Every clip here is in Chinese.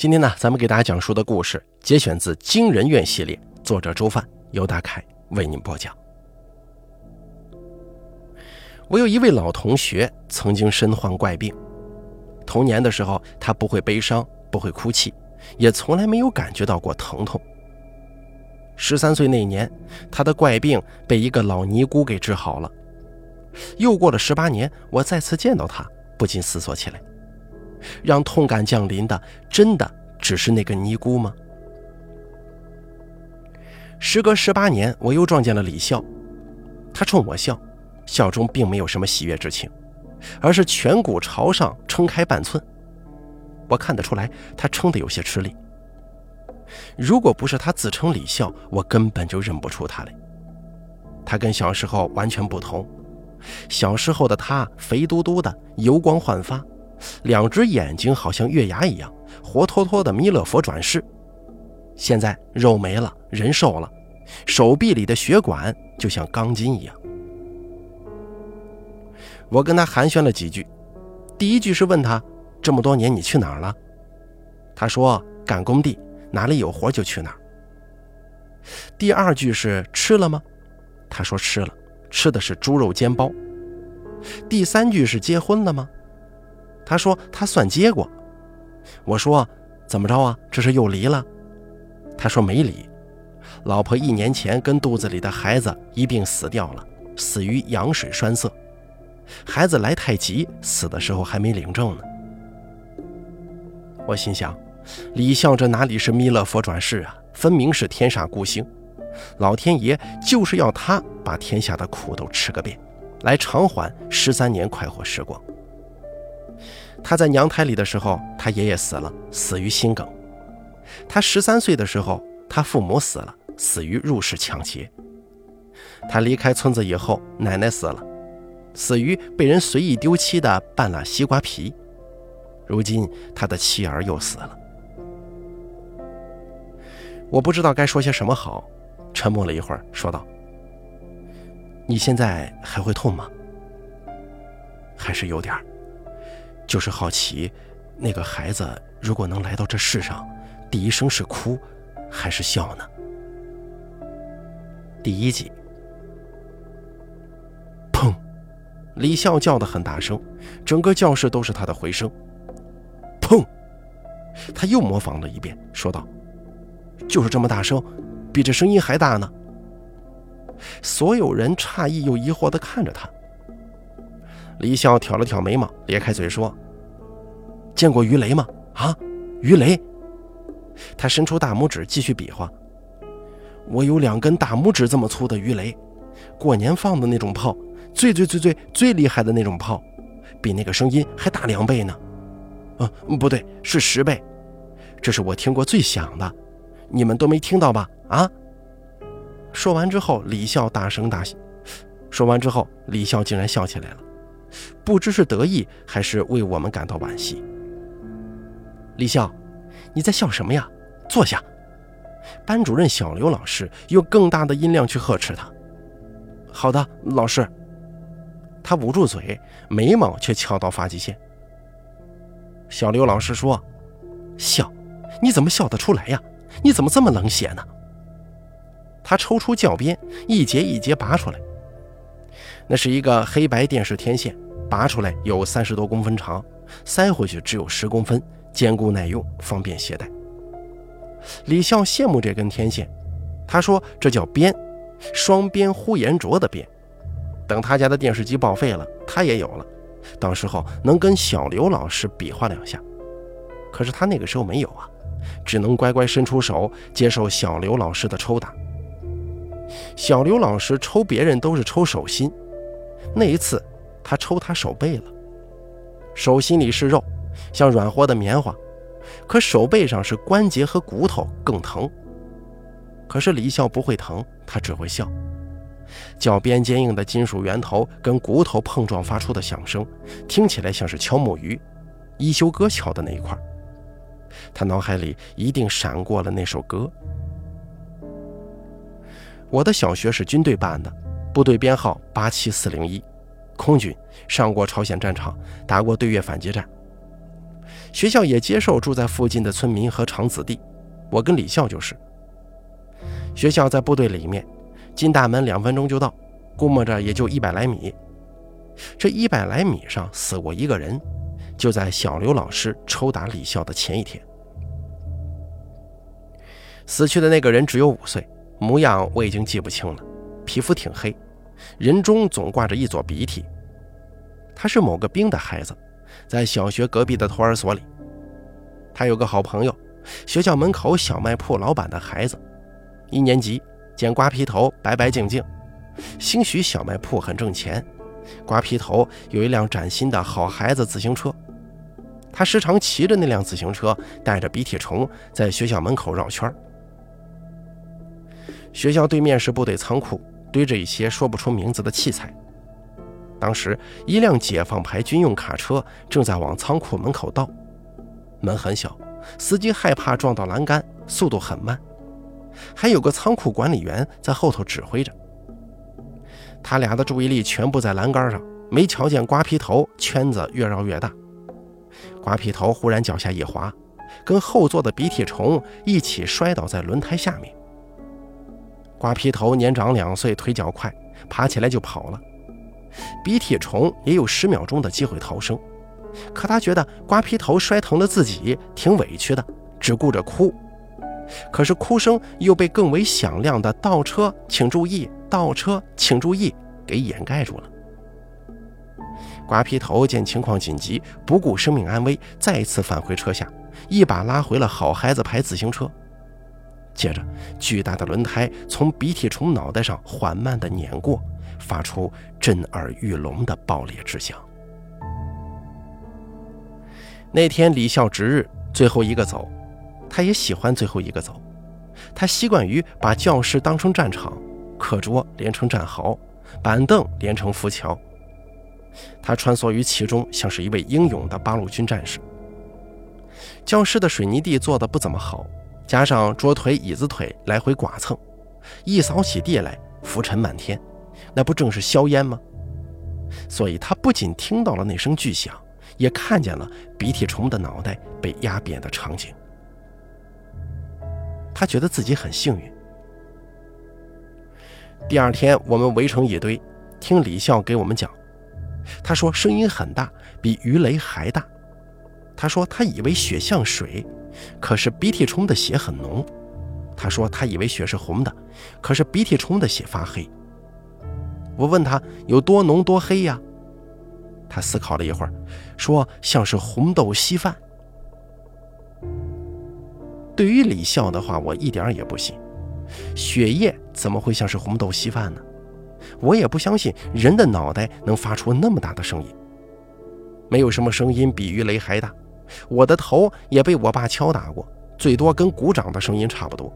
今天呢，咱们给大家讲述的故事节选自《惊人院》系列，作者周范，由大凯为您播讲。我有一位老同学，曾经身患怪病。童年的时候，他不会悲伤，不会哭泣，也从来没有感觉到过疼痛。十三岁那年，他的怪病被一个老尼姑给治好了。又过了十八年，我再次见到他，不禁思索起来。让痛感降临的，真的只是那个尼姑吗？时隔十八年，我又撞见了李笑，他冲我笑，笑中并没有什么喜悦之情，而是颧骨朝上撑开半寸。我看得出来，他撑得有些吃力。如果不是他自称李笑，我根本就认不出他来。他跟小时候完全不同，小时候的他肥嘟嘟的，油光焕发。两只眼睛好像月牙一样，活脱脱的弥勒佛转世。现在肉没了，人瘦了，手臂里的血管就像钢筋一样。我跟他寒暄了几句，第一句是问他：“这么多年你去哪儿了？”他说：“赶工地，哪里有活就去哪儿。”第二句是“吃了吗？”他说：“吃了，吃的是猪肉煎包。”第三句是“结婚了吗？”他说他算结过，我说怎么着啊？这是又离了？他说没离，老婆一年前跟肚子里的孩子一并死掉了，死于羊水栓塞。孩子来太急，死的时候还没领证呢。我心想，李笑这哪里是弥勒佛转世啊？分明是天煞孤星，老天爷就是要他把天下的苦都吃个遍，来偿还十三年快活时光。他在娘胎里的时候，他爷爷死了，死于心梗。他十三岁的时候，他父母死了，死于入室抢劫。他离开村子以后，奶奶死了，死于被人随意丢弃的半拉西瓜皮。如今他的妻儿又死了。我不知道该说些什么好，沉默了一会儿，说道：“你现在还会痛吗？还是有点儿。”就是好奇，那个孩子如果能来到这世上，第一声是哭还是笑呢？第一集，砰！李笑叫得很大声，整个教室都是他的回声。砰！他又模仿了一遍，说道：“就是这么大声，比这声音还大呢。”所有人诧异又疑惑地看着他。李笑挑了挑眉毛，咧开嘴说：“见过鱼雷吗？啊，鱼雷！”他伸出大拇指继续比划：“我有两根大拇指这么粗的鱼雷，过年放的那种炮，最最最最最厉害的那种炮，比那个声音还大两倍呢。啊，不对，是十倍。这是我听过最响的，你们都没听到吧？啊！”说完之后，李笑大声大笑。说完之后，李笑竟然笑起来了。不知是得意还是为我们感到惋惜。李笑，你在笑什么呀？坐下。班主任小刘老师用更大的音量去呵斥他。好的，老师。他捂住嘴，眉毛却翘到发际线。小刘老师说：“笑，你怎么笑得出来呀？你怎么这么冷血呢？”他抽出教鞭，一节一节拔出来。那是一个黑白电视天线，拔出来有三十多公分长，塞回去只有十公分，坚固耐用，方便携带。李笑羡慕这根天线，他说这叫鞭，双边呼延灼的鞭。等他家的电视机报废了，他也有了，到时候能跟小刘老师比划两下。可是他那个时候没有啊，只能乖乖伸出手接受小刘老师的抽打。小刘老师抽别人都是抽手心。那一次，他抽他手背了，手心里是肉，像软和的棉花，可手背上是关节和骨头，更疼。可是李笑不会疼，他只会笑。脚边坚硬的金属圆头跟骨头碰撞发出的响声，听起来像是敲木鱼，一休哥敲的那一块。他脑海里一定闪过了那首歌。我的小学是军队办的。部队编号八七四零一，空军，上过朝鲜战场，打过对越反击战。学校也接受住在附近的村民和长子弟，我跟李笑就是。学校在部队里面，进大门两分钟就到，估摸着也就一百来米。这一百来米上死过一个人，就在小刘老师抽打李笑的前一天。死去的那个人只有五岁，模样我已经记不清了，皮肤挺黑，人中总挂着一撮鼻涕。他是某个兵的孩子，在小学隔壁的托儿所里。他有个好朋友，学校门口小卖铺老板的孩子，一年级，剪瓜皮头，白白净净。兴许小卖铺很挣钱，瓜皮头有一辆崭新的好孩子自行车，他时常骑着那辆自行车，带着鼻涕虫在学校门口绕圈学校对面是部队仓库，堆着一些说不出名字的器材。当时，一辆解放牌军用卡车正在往仓库门口倒，门很小，司机害怕撞到栏杆，速度很慢。还有个仓库管理员在后头指挥着。他俩的注意力全部在栏杆上，没瞧见瓜皮头圈子越绕越大。瓜皮头忽然脚下一滑，跟后座的鼻涕虫一起摔倒在轮胎下面。瓜皮头年长两岁，腿脚快，爬起来就跑了。鼻涕虫也有十秒钟的机会逃生，可他觉得瓜皮头摔疼了自己，挺委屈的，只顾着哭。可是哭声又被更为响亮的“倒车，请注意，倒车，请注意”给掩盖住了。瓜皮头见情况紧急，不顾生命安危，再次返回车下，一把拉回了好孩子牌自行车。接着，巨大的轮胎从鼻涕虫脑袋上缓慢地碾过，发出震耳欲聋的爆裂之响。那天李笑值日，最后一个走，他也喜欢最后一个走。他习惯于把教室当成战场，课桌连成战壕，板凳连成浮桥。他穿梭于其中，像是一位英勇的八路军战士。教室的水泥地做得不怎么好。加上桌腿、椅子腿来回剐蹭，一扫起地来浮尘满天，那不正是硝烟吗？所以他不仅听到了那声巨响，也看见了鼻涕虫的脑袋被压扁的场景。他觉得自己很幸运。第二天，我们围成一堆，听李笑给我们讲。他说声音很大，比鱼雷还大。他说他以为血像水。可是鼻涕虫的血很浓，他说他以为血是红的，可是鼻涕虫的血发黑。我问他有多浓多黑呀？他思考了一会儿，说像是红豆稀饭。对于李笑的话，我一点也不信，血液怎么会像是红豆稀饭呢？我也不相信人的脑袋能发出那么大的声音，没有什么声音比鱼雷还大。我的头也被我爸敲打过，最多跟鼓掌的声音差不多。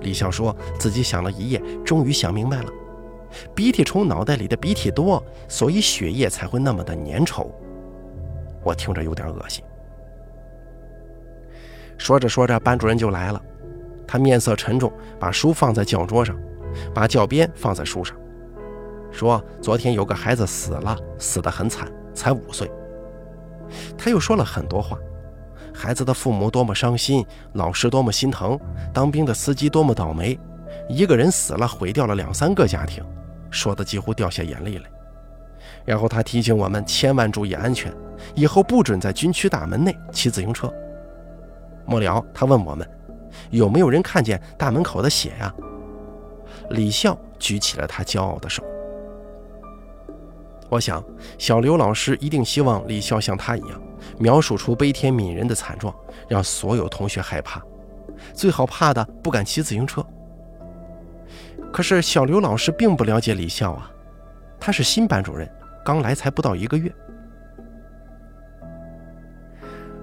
李笑说自己想了一夜，终于想明白了：鼻涕虫脑袋里的鼻涕多，所以血液才会那么的粘稠。我听着有点恶心。说着说着，班主任就来了，他面色沉重，把书放在教桌上，把教鞭放在书上，说：“昨天有个孩子死了，死得很惨，才五岁。”他又说了很多话，孩子的父母多么伤心，老师多么心疼，当兵的司机多么倒霉，一个人死了毁掉了两三个家庭，说的几乎掉下眼泪来。然后他提醒我们千万注意安全，以后不准在军区大门内骑自行车。末了，他问我们有没有人看见大门口的血呀？李笑举起了他骄傲的手。我想，小刘老师一定希望李笑像他一样，描述出悲天悯人的惨状，让所有同学害怕，最好怕的不敢骑自行车。可是小刘老师并不了解李笑啊，他是新班主任，刚来才不到一个月。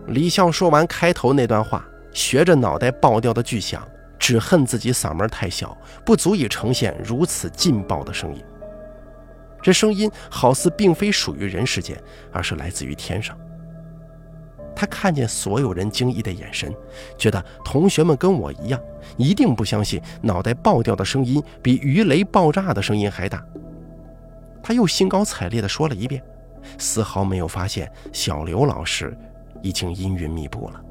李笑说完开头那段话，学着脑袋爆掉的巨响，只恨自己嗓门太小，不足以呈现如此劲爆的声音。这声音好似并非属于人世间，而是来自于天上。他看见所有人惊异的眼神，觉得同学们跟我一样，一定不相信脑袋爆掉的声音比鱼雷爆炸的声音还大。他又兴高采烈地说了一遍，丝毫没有发现小刘老师已经阴云密布了。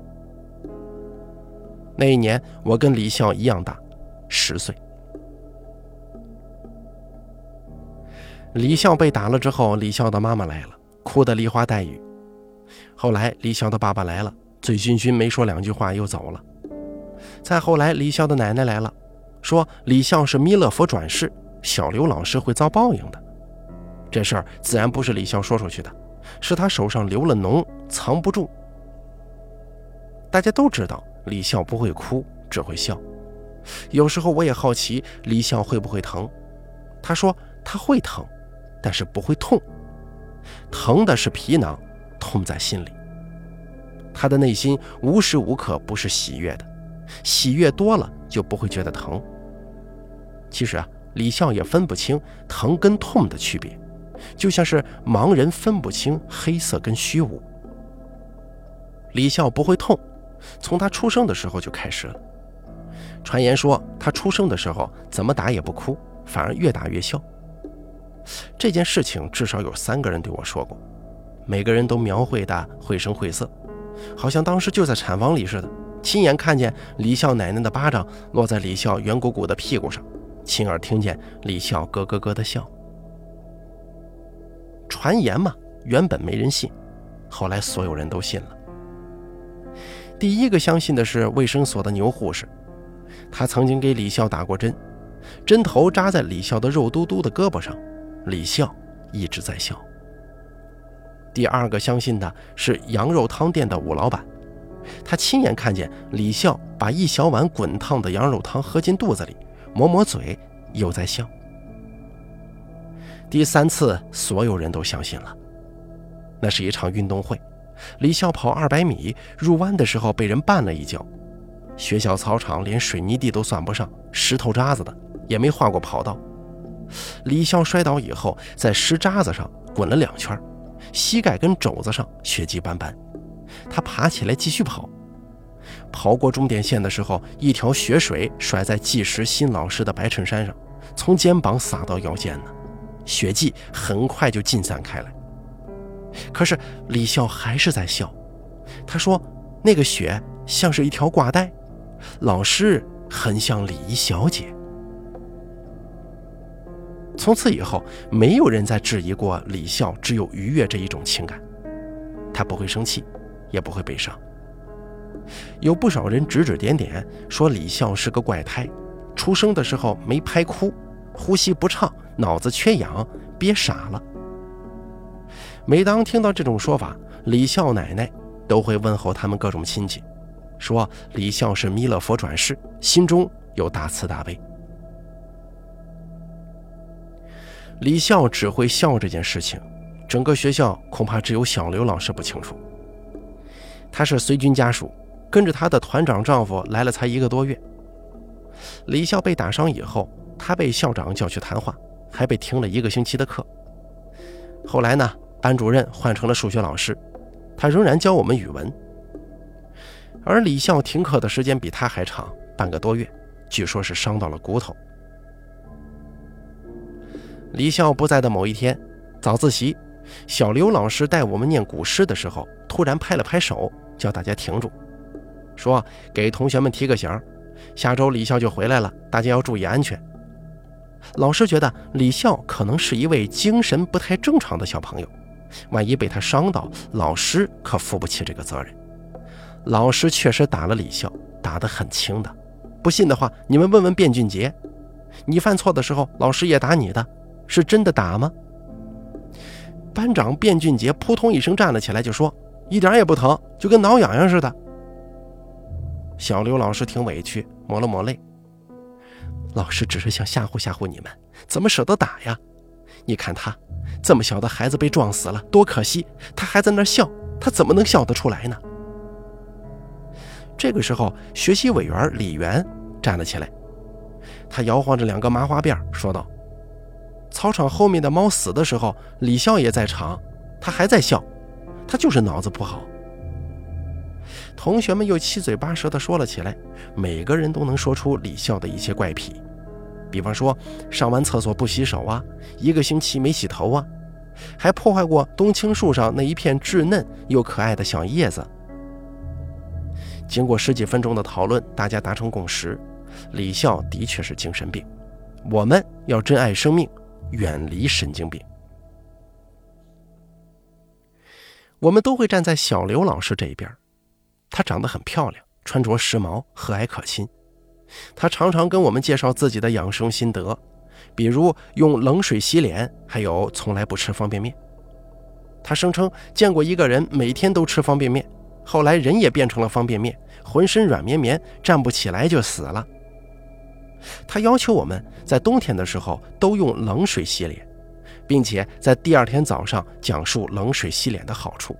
那一年，我跟李笑一样大，十岁。李笑被打了之后，李笑的妈妈来了，哭得梨花带雨。后来，李笑的爸爸来了，醉醺醺，没说两句话又走了。再后来，李笑的奶奶来了，说李笑是弥勒佛转世，小刘老师会遭报应的。这事儿自然不是李笑说出去的，是他手上留了脓，藏不住。大家都知道。李笑不会哭，只会笑。有时候我也好奇李笑会不会疼。他说他会疼，但是不会痛。疼的是皮囊，痛在心里。他的内心无时无刻不是喜悦的，喜悦多了就不会觉得疼。其实啊，李笑也分不清疼跟痛的区别，就像是盲人分不清黑色跟虚无。李笑不会痛。从他出生的时候就开始了。传言说他出生的时候怎么打也不哭，反而越打越笑。这件事情至少有三个人对我说过，每个人都描绘的绘声绘色，好像当时就在产房里似的，亲眼看见李笑奶奶的巴掌落在李笑圆鼓鼓的屁股上，亲耳听见李笑咯咯咯的笑。传言嘛，原本没人信，后来所有人都信了。第一个相信的是卫生所的牛护士，她曾经给李笑打过针，针头扎在李笑的肉嘟嘟的胳膊上，李笑一直在笑。第二个相信的是羊肉汤店的武老板，他亲眼看见李笑把一小碗滚烫的羊肉汤喝进肚子里，抹抹嘴，又在笑。第三次，所有人都相信了，那是一场运动会。李笑跑二百米，入弯的时候被人绊了一跤。学校操场连水泥地都算不上，石头渣子的，也没画过跑道。李笑摔倒以后，在石渣子上滚了两圈，膝盖跟肘子上血迹斑斑。他爬起来继续跑，跑过终点线的时候，一条血水甩在计时新老师的白衬衫上，从肩膀洒到腰间呢，血迹很快就尽散开来。可是李笑还是在笑，他说：“那个血像是一条挂带，老师很像礼仪小姐。”从此以后，没有人再质疑过李笑只有愉悦这一种情感，他不会生气，也不会悲伤。有不少人指指点点，说李笑是个怪胎，出生的时候没拍哭，呼吸不畅，脑子缺氧，憋傻了。每当听到这种说法，李笑奶奶都会问候他们各种亲戚，说李笑是弥勒佛转世，心中有大慈大悲。李笑只会笑这件事情，整个学校恐怕只有小刘老师不清楚。他是随军家属，跟着他的团长丈夫来了才一个多月。李笑被打伤以后，他被校长叫去谈话，还被停了一个星期的课。后来呢？班主任换成了数学老师，他仍然教我们语文。而李笑停课的时间比他还长，半个多月，据说是伤到了骨头。李笑不在的某一天，早自习，小刘老师带我们念古诗的时候，突然拍了拍手，叫大家停住，说给同学们提个醒下周李笑就回来了，大家要注意安全。老师觉得李笑可能是一位精神不太正常的小朋友。万一被他伤到，老师可负不起这个责任。老师确实打了李笑，打得很轻的。不信的话，你们问问卞俊杰，你犯错的时候，老师也打你的，是真的打吗？班长卞俊杰扑通一声站了起来，就说：“一点也不疼，就跟挠痒痒似的。”小刘老师挺委屈，抹了抹泪。老师只是想吓唬吓唬你们，怎么舍得打呀？你看他。这么小的孩子被撞死了，多可惜！他还在那笑，他怎么能笑得出来呢？这个时候，学习委员李元站了起来，他摇晃着两个麻花辫，说道：“操场后面的猫死的时候，李笑也在场，他还在笑，他就是脑子不好。”同学们又七嘴八舌地说了起来，每个人都能说出李笑的一些怪癖。比方说，上完厕所不洗手啊，一个星期没洗头啊，还破坏过冬青树上那一片稚嫩又可爱的小叶子，经过十几分钟的讨论，大家达成共识：李笑的确是精神病，我们要珍爱生命，远离神经病。我们都会站在小刘老师这一边，她长得很漂亮，穿着时髦，和蔼可亲。她常常跟我们介绍自己的养生心得，比如用冷水洗脸，还有从来不吃方便面。她声称见过一个人每天都吃方便面。后来人也变成了方便面，浑身软绵绵，站不起来就死了。他要求我们在冬天的时候都用冷水洗脸，并且在第二天早上讲述冷水洗脸的好处。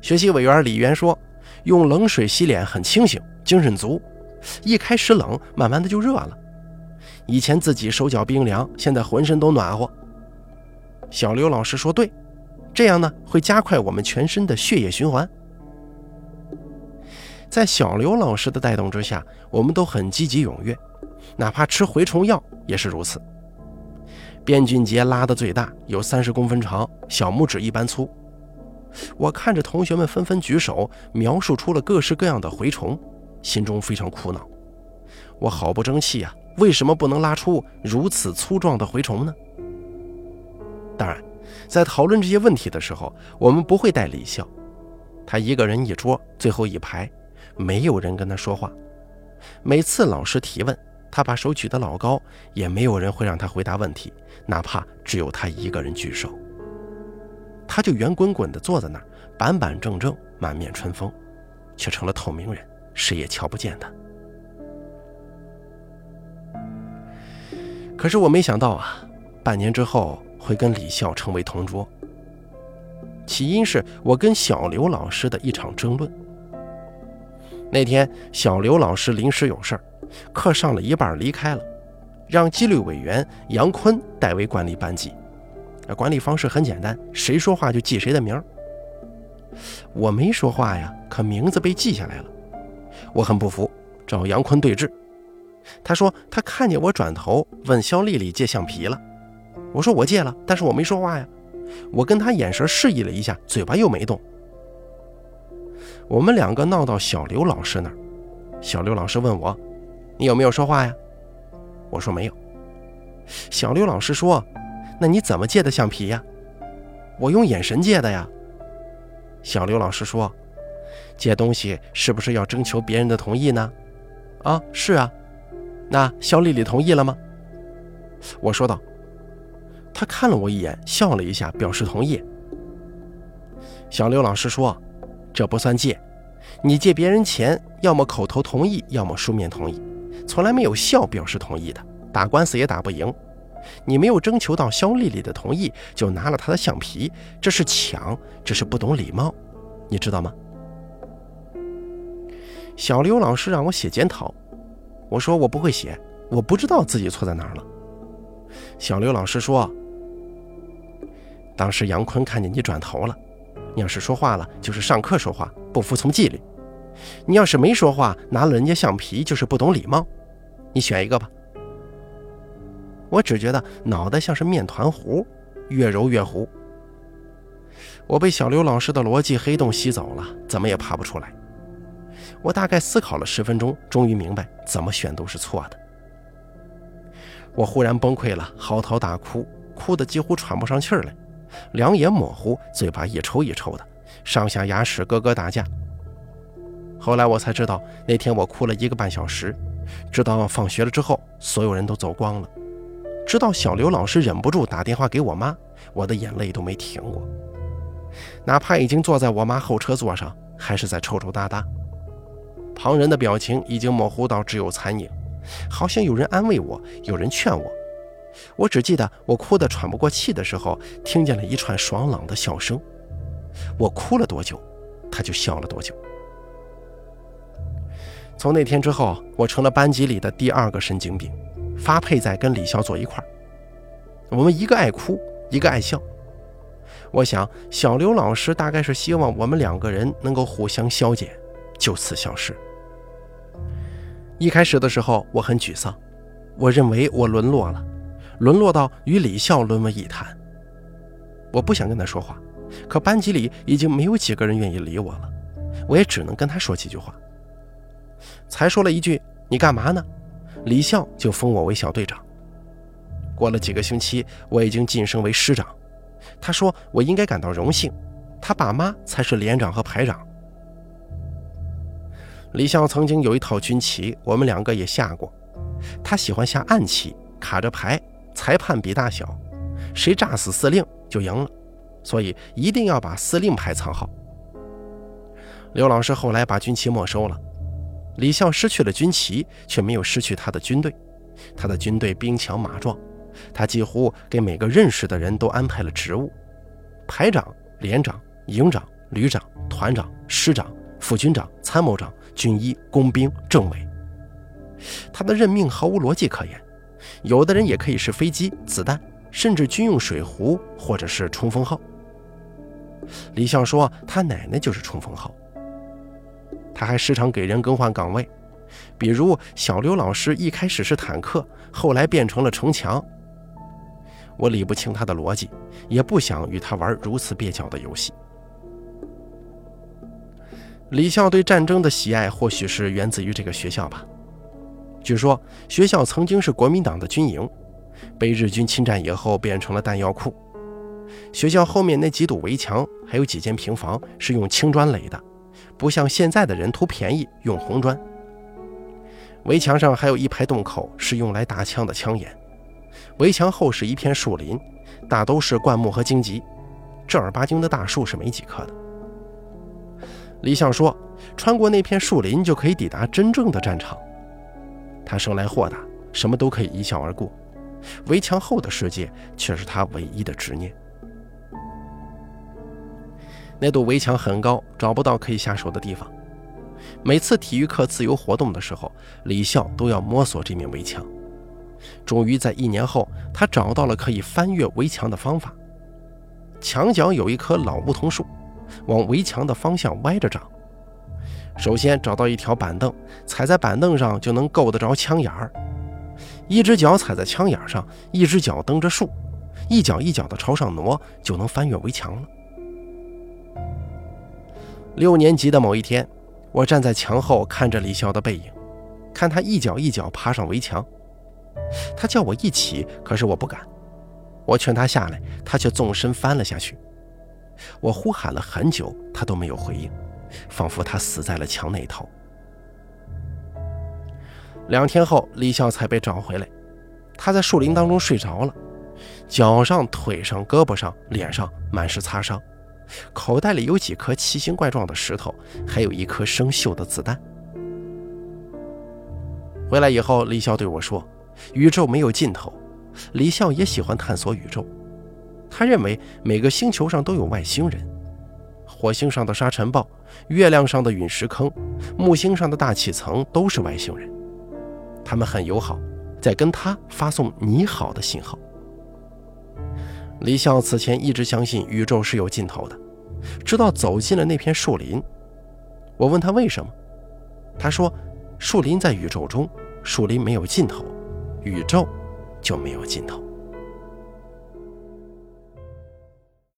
学习委员李元说，用冷水洗脸很清醒，精神足。一开始冷，慢慢的就热了。以前自己手脚冰凉，现在浑身都暖和。小刘老师说对，这样呢会加快我们全身的血液循环。在小刘老师的带动之下，我们都很积极踊跃，哪怕吃蛔虫药也是如此。边俊杰拉的最大，有三十公分长，小拇指一般粗。我看着同学们纷纷举手，描述出了各式各样的蛔虫，心中非常苦恼。我好不争气啊！为什么不能拉出如此粗壮的蛔虫呢？当然，在讨论这些问题的时候，我们不会带李笑，他一个人一桌，最后一排。没有人跟他说话，每次老师提问，他把手举得老高，也没有人会让他回答问题，哪怕只有他一个人举手，他就圆滚滚地坐在那儿，板板正正，满面春风，却成了透明人，谁也瞧不见他。可是我没想到啊，半年之后会跟李笑成为同桌，起因是我跟小刘老师的一场争论。那天，小刘老师临时有事儿，课上了一半离开了，让纪律委员杨坤代为管理班级。管理方式很简单，谁说话就记谁的名儿。我没说话呀，可名字被记下来了。我很不服，找杨坤对峙。他说他看见我转头问肖丽丽借橡皮了。我说我借了，但是我没说话呀。我跟他眼神示意了一下，嘴巴又没动。我们两个闹到小刘老师那儿，小刘老师问我：“你有没有说话呀？”我说没有。小刘老师说：“那你怎么借的橡皮呀？”我用眼神借的呀。小刘老师说：“借东西是不是要征求别人的同意呢？”啊，是啊。那肖丽丽同意了吗？我说道。他看了我一眼，笑了一下，表示同意。小刘老师说。这不算借，你借别人钱，要么口头同意，要么书面同意，从来没有笑表示同意的，打官司也打不赢。你没有征求到肖丽丽的同意，就拿了她的橡皮，这是抢，这是不懂礼貌，你知道吗？小刘老师让我写检讨，我说我不会写，我不知道自己错在哪儿了。小刘老师说，当时杨坤看见你转头了。你要是说话了，就是上课说话，不服从纪律；你要是没说话，拿了人家橡皮，就是不懂礼貌。你选一个吧。我只觉得脑袋像是面团糊，越揉越糊。我被小刘老师的逻辑黑洞吸走了，怎么也爬不出来。我大概思考了十分钟，终于明白怎么选都是错的。我忽然崩溃了，嚎啕大哭，哭得几乎喘不上气来。两眼模糊，嘴巴一抽一抽的，上下牙齿咯咯打架。后来我才知道，那天我哭了一个半小时，直到放学了之后，所有人都走光了。直到小刘老师忍不住打电话给我妈，我的眼泪都没停过。哪怕已经坐在我妈后车座上，还是在抽抽搭搭。旁人的表情已经模糊到只有残影，好像有人安慰我，有人劝我。我只记得我哭得喘不过气的时候，听见了一串爽朗的笑声。我哭了多久，他就笑了多久。从那天之后，我成了班级里的第二个神经病，发配在跟李笑坐一块儿。我们一个爱哭，一个爱笑。我想，小刘老师大概是希望我们两个人能够互相消解，就此消失。一开始的时候，我很沮丧，我认为我沦落了。沦落到与李笑沦为一谈，我不想跟他说话，可班级里已经没有几个人愿意理我了。我也只能跟他说几句话。才说了一句“你干嘛呢”，李笑就封我为小队长。过了几个星期，我已经晋升为师长。他说我应该感到荣幸，他爸妈才是连长和排长。李笑曾经有一套军旗，我们两个也下过。他喜欢下暗棋，卡着牌，裁判比大小，谁炸死司令就赢了，所以一定要把司令牌藏好。刘老师后来把军旗没收了，李笑失去了军旗，却没有失去他的军队。他的军队兵强马壮，他几乎给每个认识的人都安排了职务：排长、连长、营长、旅长、团长、师长、副军长、参谋长。军医、工兵、政委，他的任命毫无逻辑可言。有的人也可以是飞机、子弹，甚至军用水壶，或者是冲锋号。李笑说，他奶奶就是冲锋号。他还时常给人更换岗位，比如小刘老师一开始是坦克，后来变成了城墙。我理不清他的逻辑，也不想与他玩如此蹩脚的游戏。李笑对战争的喜爱，或许是源自于这个学校吧。据说学校曾经是国民党的军营，被日军侵占以后变成了弹药库。学校后面那几堵围墙，还有几间平房是用青砖垒的，不像现在的人图便宜用红砖。围墙上还有一排洞口，是用来打枪的枪眼。围墙后是一片树林，大都是灌木和荆棘，正儿八经的大树是没几棵的。李想说：“穿过那片树林就可以抵达真正的战场。”他生来豁达，什么都可以一笑而过。围墙后的世界却是他唯一的执念。那堵围墙很高，找不到可以下手的地方。每次体育课自由活动的时候，李笑都要摸索这面围墙。终于在一年后，他找到了可以翻越围墙的方法。墙角有一棵老梧桐树。往围墙的方向歪着长。首先找到一条板凳，踩在板凳上就能够得着枪眼儿。一只脚踩在枪眼上，一只脚蹬着树，一脚一脚的朝上挪，就能翻越围墙了。六年级的某一天，我站在墙后看着李笑的背影，看他一脚一脚爬上围墙。他叫我一起，可是我不敢。我劝他下来，他却纵身翻了下去。我呼喊了很久，他都没有回应，仿佛他死在了墙那头。两天后，李笑才被找回来，他在树林当中睡着了，脚上、腿上、胳膊上、脸上满是擦伤，口袋里有几颗奇形怪状的石头，还有一颗生锈的子弹。回来以后，李笑对我说：“宇宙没有尽头。”李笑也喜欢探索宇宙。他认为每个星球上都有外星人，火星上的沙尘暴，月亮上的陨石坑，木星上的大气层都是外星人。他们很友好，在跟他发送“你好”的信号。李笑此前一直相信宇宙是有尽头的，直到走进了那片树林。我问他为什么，他说：“树林在宇宙中，树林没有尽头，宇宙就没有尽头。”